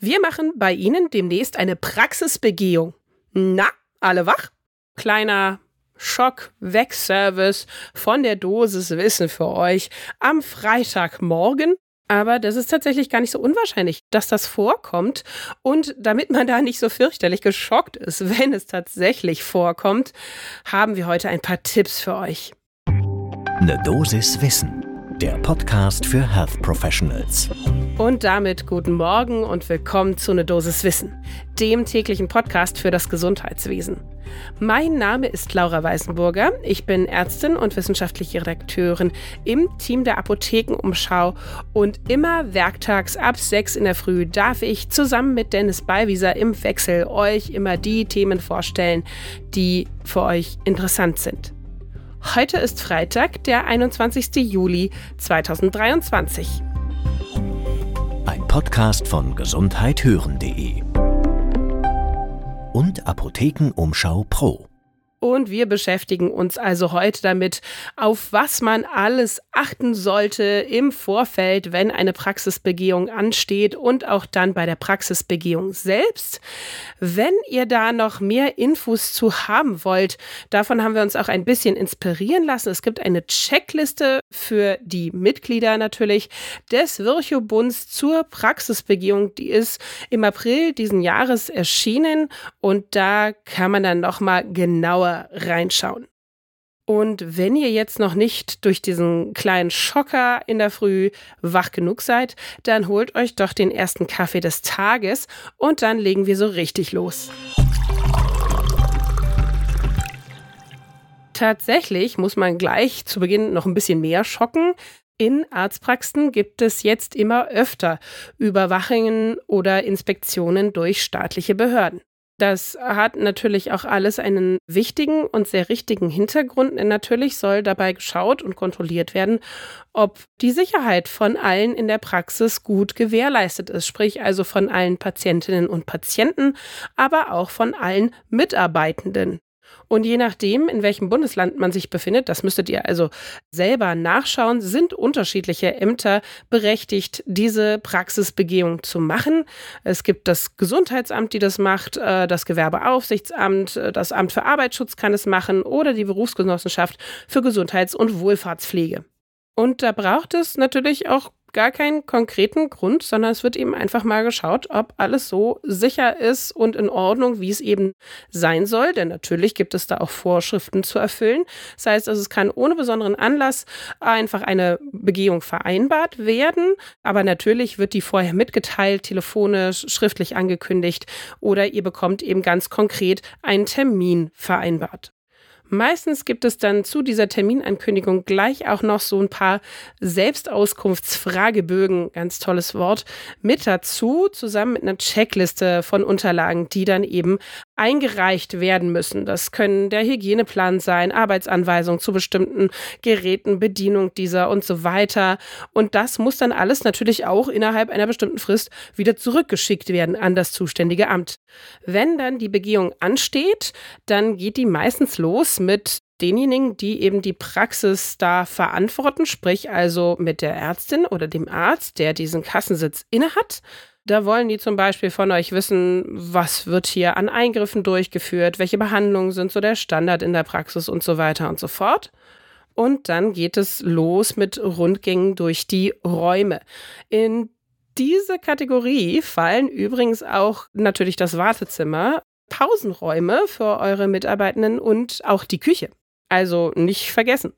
Wir machen bei Ihnen demnächst eine Praxisbegehung. Na, alle wach? Kleiner Schock-Weg-Service von der Dosis Wissen für euch am Freitagmorgen. Aber das ist tatsächlich gar nicht so unwahrscheinlich, dass das vorkommt. Und damit man da nicht so fürchterlich geschockt ist, wenn es tatsächlich vorkommt, haben wir heute ein paar Tipps für euch. Eine Dosis Wissen, der Podcast für Health Professionals. Und damit guten Morgen und willkommen zu Ne Dosis Wissen, dem täglichen Podcast für das Gesundheitswesen. Mein Name ist Laura Weißenburger. Ich bin Ärztin und wissenschaftliche Redakteurin im Team der Apothekenumschau und immer werktags ab 6 in der Früh darf ich zusammen mit Dennis Ballwieser im Wechsel euch immer die Themen vorstellen, die für euch interessant sind. Heute ist Freitag, der 21. Juli 2023. Podcast von gesundheithören.de und Apothekenumschau Pro. Und wir beschäftigen uns also heute damit, auf was man alles achten sollte im Vorfeld, wenn eine Praxisbegehung ansteht und auch dann bei der Praxisbegehung selbst. Wenn ihr da noch mehr Infos zu haben wollt, davon haben wir uns auch ein bisschen inspirieren lassen. Es gibt eine Checkliste für die Mitglieder natürlich des Virchow-Bunds zur Praxisbegehung. Die ist im April diesen Jahres erschienen und da kann man dann nochmal genauer genauer reinschauen. Und wenn ihr jetzt noch nicht durch diesen kleinen Schocker in der Früh wach genug seid, dann holt euch doch den ersten Kaffee des Tages und dann legen wir so richtig los. Tatsächlich muss man gleich zu Beginn noch ein bisschen mehr schocken. In Arztpraxen gibt es jetzt immer öfter Überwachungen oder Inspektionen durch staatliche Behörden. Das hat natürlich auch alles einen wichtigen und sehr richtigen Hintergrund. Natürlich soll dabei geschaut und kontrolliert werden, ob die Sicherheit von allen in der Praxis gut gewährleistet ist, sprich also von allen Patientinnen und Patienten, aber auch von allen Mitarbeitenden. Und je nachdem, in welchem Bundesland man sich befindet, das müsstet ihr also selber nachschauen, sind unterschiedliche Ämter berechtigt, diese Praxisbegehung zu machen. Es gibt das Gesundheitsamt, die das macht, äh, das Gewerbeaufsichtsamt, äh, das Amt für Arbeitsschutz kann es machen oder die Berufsgenossenschaft für Gesundheits- und Wohlfahrtspflege. Und da braucht es natürlich auch gar keinen konkreten Grund, sondern es wird eben einfach mal geschaut, ob alles so sicher ist und in Ordnung, wie es eben sein soll. Denn natürlich gibt es da auch Vorschriften zu erfüllen. Das heißt, also es kann ohne besonderen Anlass einfach eine Begehung vereinbart werden. Aber natürlich wird die vorher mitgeteilt, telefonisch, schriftlich angekündigt oder ihr bekommt eben ganz konkret einen Termin vereinbart. Meistens gibt es dann zu dieser Terminankündigung gleich auch noch so ein paar Selbstauskunftsfragebögen, ganz tolles Wort, mit dazu, zusammen mit einer Checkliste von Unterlagen, die dann eben eingereicht werden müssen. Das können der Hygieneplan sein, Arbeitsanweisungen zu bestimmten Geräten, Bedienung dieser und so weiter. Und das muss dann alles natürlich auch innerhalb einer bestimmten Frist wieder zurückgeschickt werden an das zuständige Amt. Wenn dann die Begehung ansteht, dann geht die meistens los mit denjenigen, die eben die Praxis da verantworten, sprich also mit der Ärztin oder dem Arzt, der diesen Kassensitz innehat. Da wollen die zum Beispiel von euch wissen, was wird hier an Eingriffen durchgeführt, welche Behandlungen sind so der Standard in der Praxis und so weiter und so fort. Und dann geht es los mit Rundgängen durch die Räume. In diese Kategorie fallen übrigens auch natürlich das Wartezimmer, Pausenräume für eure Mitarbeitenden und auch die Küche. Also nicht vergessen.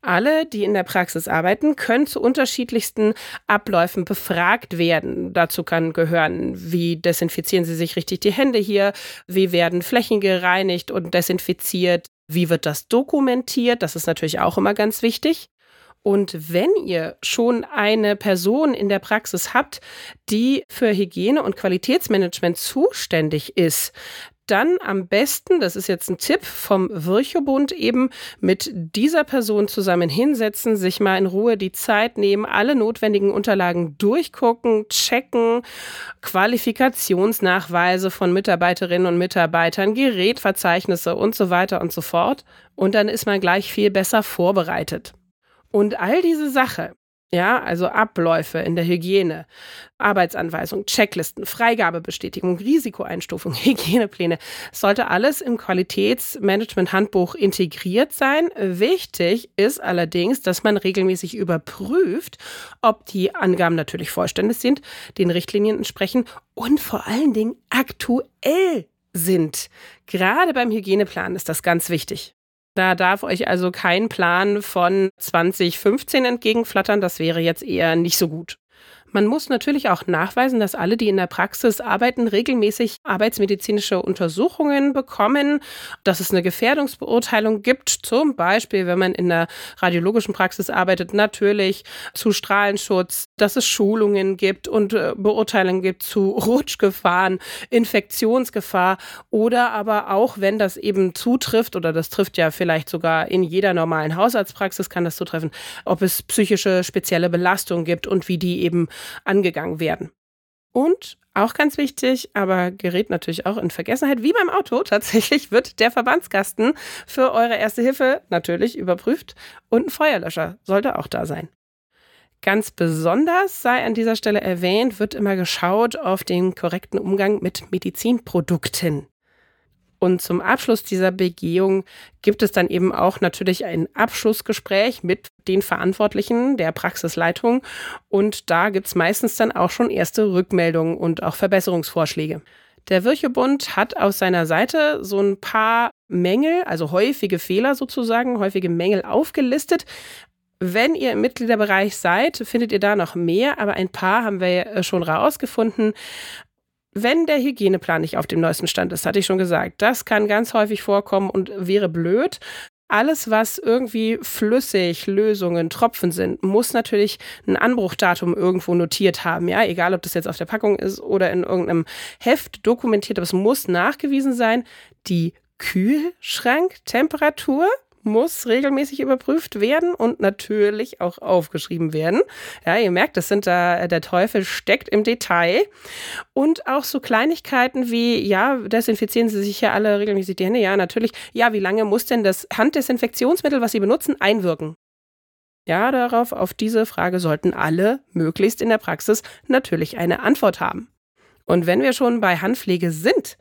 Alle, die in der Praxis arbeiten, können zu unterschiedlichsten Abläufen befragt werden. Dazu kann gehören, wie desinfizieren Sie sich richtig die Hände hier, wie werden Flächen gereinigt und desinfiziert, wie wird das dokumentiert, das ist natürlich auch immer ganz wichtig. Und wenn ihr schon eine Person in der Praxis habt, die für Hygiene und Qualitätsmanagement zuständig ist, dann am besten, das ist jetzt ein Tipp vom Virchow-Bund, eben mit dieser Person zusammen hinsetzen, sich mal in Ruhe die Zeit nehmen, alle notwendigen Unterlagen durchgucken, checken, Qualifikationsnachweise von Mitarbeiterinnen und Mitarbeitern, Gerätverzeichnisse und so weiter und so fort. Und dann ist man gleich viel besser vorbereitet. Und all diese Sache Ja, also Abläufe in der Hygiene, Arbeitsanweisung, Checklisten, Freigabebestätigung, Risikoeinstufung, Hygienepläne. Es sollte alles im Qualitätsmanagement-Handbuch integriert sein. Wichtig ist allerdings, dass man regelmäßig überprüft, ob die Angaben natürlich vollständig sind, den Richtlinien entsprechen und vor allen Dingen aktuell sind. Gerade beim Hygieneplan ist das ganz wichtig. Da darf euch also kein Plan von 2015 entgegenflattern. Das wäre jetzt eher nicht so gut. Man muss natürlich auch nachweisen, dass alle, die in der Praxis arbeiten, regelmäßig arbeitsmedizinische Untersuchungen bekommen, dass es eine Gefährdungsbeurteilung gibt, zum Beispiel, wenn man in der radiologischen Praxis arbeitet, natürlich zu Strahlenschutz, dass es Schulungen gibt und äh, Beurteilungen gibt zu Rutschgefahren, Infektionsgefahr oder aber auch, wenn das eben zutrifft, oder das trifft ja vielleicht sogar in jeder normalen Hausarztpraxis, kann das zutreffen, ob es psychische spezielle Belastungen gibt und wie die eben angegangen werden. Und auch ganz wichtig, aber gerät natürlich auch in Vergessenheit, wie beim Auto, tatsächlich wird der Verbandskasten für eure erste Hilfe natürlich überprüft und ein Feuerlöscher sollte auch da sein. Ganz besonders sei an dieser Stelle erwähnt, wird immer geschaut auf den korrekten Umgang mit Medizinprodukten. Und zum Abschluss dieser Begehung gibt es dann eben auch natürlich ein Abschlussgespräch mit den Verantwortlichen der Praxisleitung. Und da gibt es meistens dann auch schon erste Rückmeldungen und auch Verbesserungsvorschläge. Der Wirchebund hat auf seiner Seite so ein paar Mängel, also häufige Fehler sozusagen, häufige Mängel aufgelistet. Wenn ihr im Mitgliederbereich seid, findet ihr da noch mehr, aber ein paar haben wir schon rausgefunden. Wenn der Hygieneplan nicht auf dem neuesten Stand ist, hatte ich schon gesagt, das kann ganz häufig vorkommen und wäre blöd. Alles, was irgendwie flüssig, Lösungen, Tropfen sind, muss natürlich ein Anbruchdatum irgendwo notiert haben. Ja, egal ob das jetzt auf der Packung ist oder in irgendeinem Heft dokumentiert, aber es muss nachgewiesen sein. Die Kühlschranktemperatur muss regelmäßig überprüft werden und natürlich auch aufgeschrieben werden. Ja, ihr merkt, das sind da, der Teufel steckt im Detail. Und auch so Kleinigkeiten wie, ja, desinfizieren Sie sich ja alle regelmäßig die Hände? Ja, natürlich. Ja, wie lange muss denn das Handdesinfektionsmittel, was Sie benutzen, einwirken? Ja, darauf, auf diese Frage sollten alle möglichst in der Praxis natürlich eine Antwort haben. Und wenn wir schon bei Handpflege sind,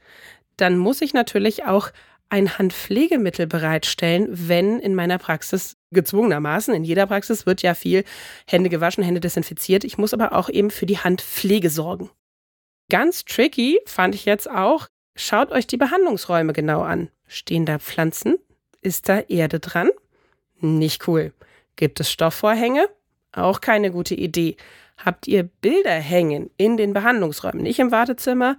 dann muss ich natürlich auch ein Handpflegemittel bereitstellen, wenn in meiner Praxis gezwungenermaßen, in jeder Praxis wird ja viel Hände gewaschen, Hände desinfiziert. Ich muss aber auch eben für die Handpflege sorgen. Ganz tricky fand ich jetzt auch, schaut euch die Behandlungsräume genau an. Stehen da Pflanzen? Ist da Erde dran? Nicht cool. Gibt es Stoffvorhänge? Auch keine gute Idee. Habt ihr Bilder hängen in den Behandlungsräumen, nicht im Wartezimmer?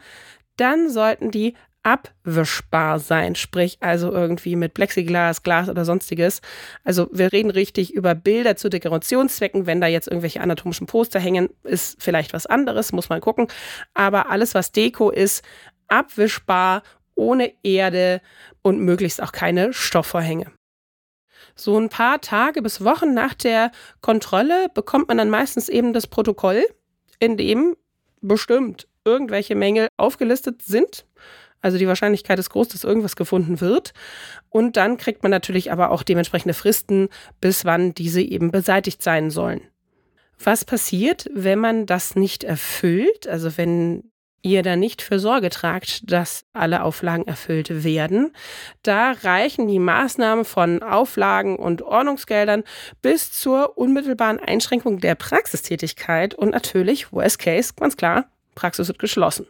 Dann sollten die abwischbar sein, sprich also irgendwie mit Plexiglas, Glas oder sonstiges. Also wir reden richtig über Bilder zu Dekorationszwecken. Wenn da jetzt irgendwelche anatomischen Poster hängen, ist vielleicht was anderes, muss man gucken. Aber alles, was Deko ist, abwischbar, ohne Erde und möglichst auch keine Stoffvorhänge. So ein paar Tage bis Wochen nach der Kontrolle bekommt man dann meistens eben das Protokoll, in dem bestimmt irgendwelche Mängel aufgelistet sind. Also die Wahrscheinlichkeit ist groß, dass irgendwas gefunden wird. Und dann kriegt man natürlich aber auch dementsprechende Fristen, bis wann diese eben beseitigt sein sollen. Was passiert, wenn man das nicht erfüllt? Also wenn ihr da nicht für Sorge tragt, dass alle Auflagen erfüllt werden. Da reichen die Maßnahmen von Auflagen und Ordnungsgeldern bis zur unmittelbaren Einschränkung der Praxistätigkeit und natürlich, worst case, ganz klar, Praxis wird geschlossen.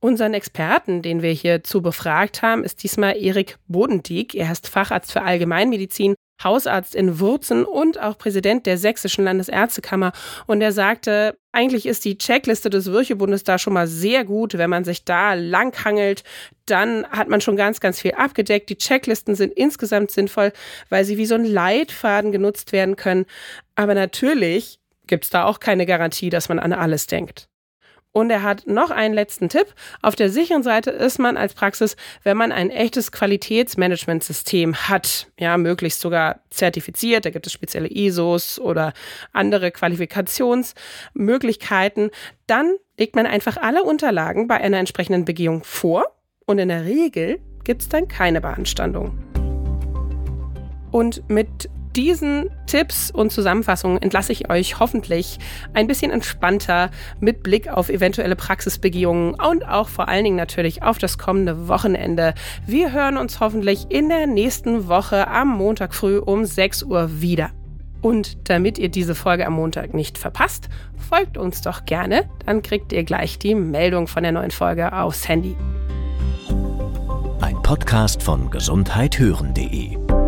Unseren Experten, den wir hierzu befragt haben, ist diesmal Erik Bodendieck. Er ist Facharzt für Allgemeinmedizin, Hausarzt in Wurzen und auch Präsident der Sächsischen Landesärztekammer. Und er sagte, eigentlich ist die Checkliste des Würchebundes da schon mal sehr gut. Wenn man sich da langhangelt, dann hat man schon ganz, ganz viel abgedeckt. Die Checklisten sind insgesamt sinnvoll, weil sie wie so ein Leitfaden genutzt werden können. Aber natürlich gibt es da auch keine Garantie, dass man an alles denkt. Und er hat noch einen letzten Tipp. Auf der sicheren Seite ist man als Praxis, wenn man ein echtes Qualitätsmanagementsystem hat, ja, möglichst sogar zertifiziert, da gibt es spezielle ISOs oder andere Qualifikationsmöglichkeiten, dann legt man einfach alle Unterlagen bei einer entsprechenden Begehung vor und in der Regel gibt es dann keine Beanstandung. Und mit diesen Tipps und Zusammenfassungen entlasse ich euch hoffentlich ein bisschen entspannter mit Blick auf eventuelle Praxisbegehungen und auch vor allen Dingen natürlich auf das kommende Wochenende. Wir hören uns hoffentlich in der nächsten Woche am Montag früh um 6 Uhr wieder. Und damit ihr diese Folge am Montag nicht verpasst, folgt uns doch gerne, dann kriegt ihr gleich die Meldung von der neuen Folge aufs Handy. Ein Podcast von gesundheithören.de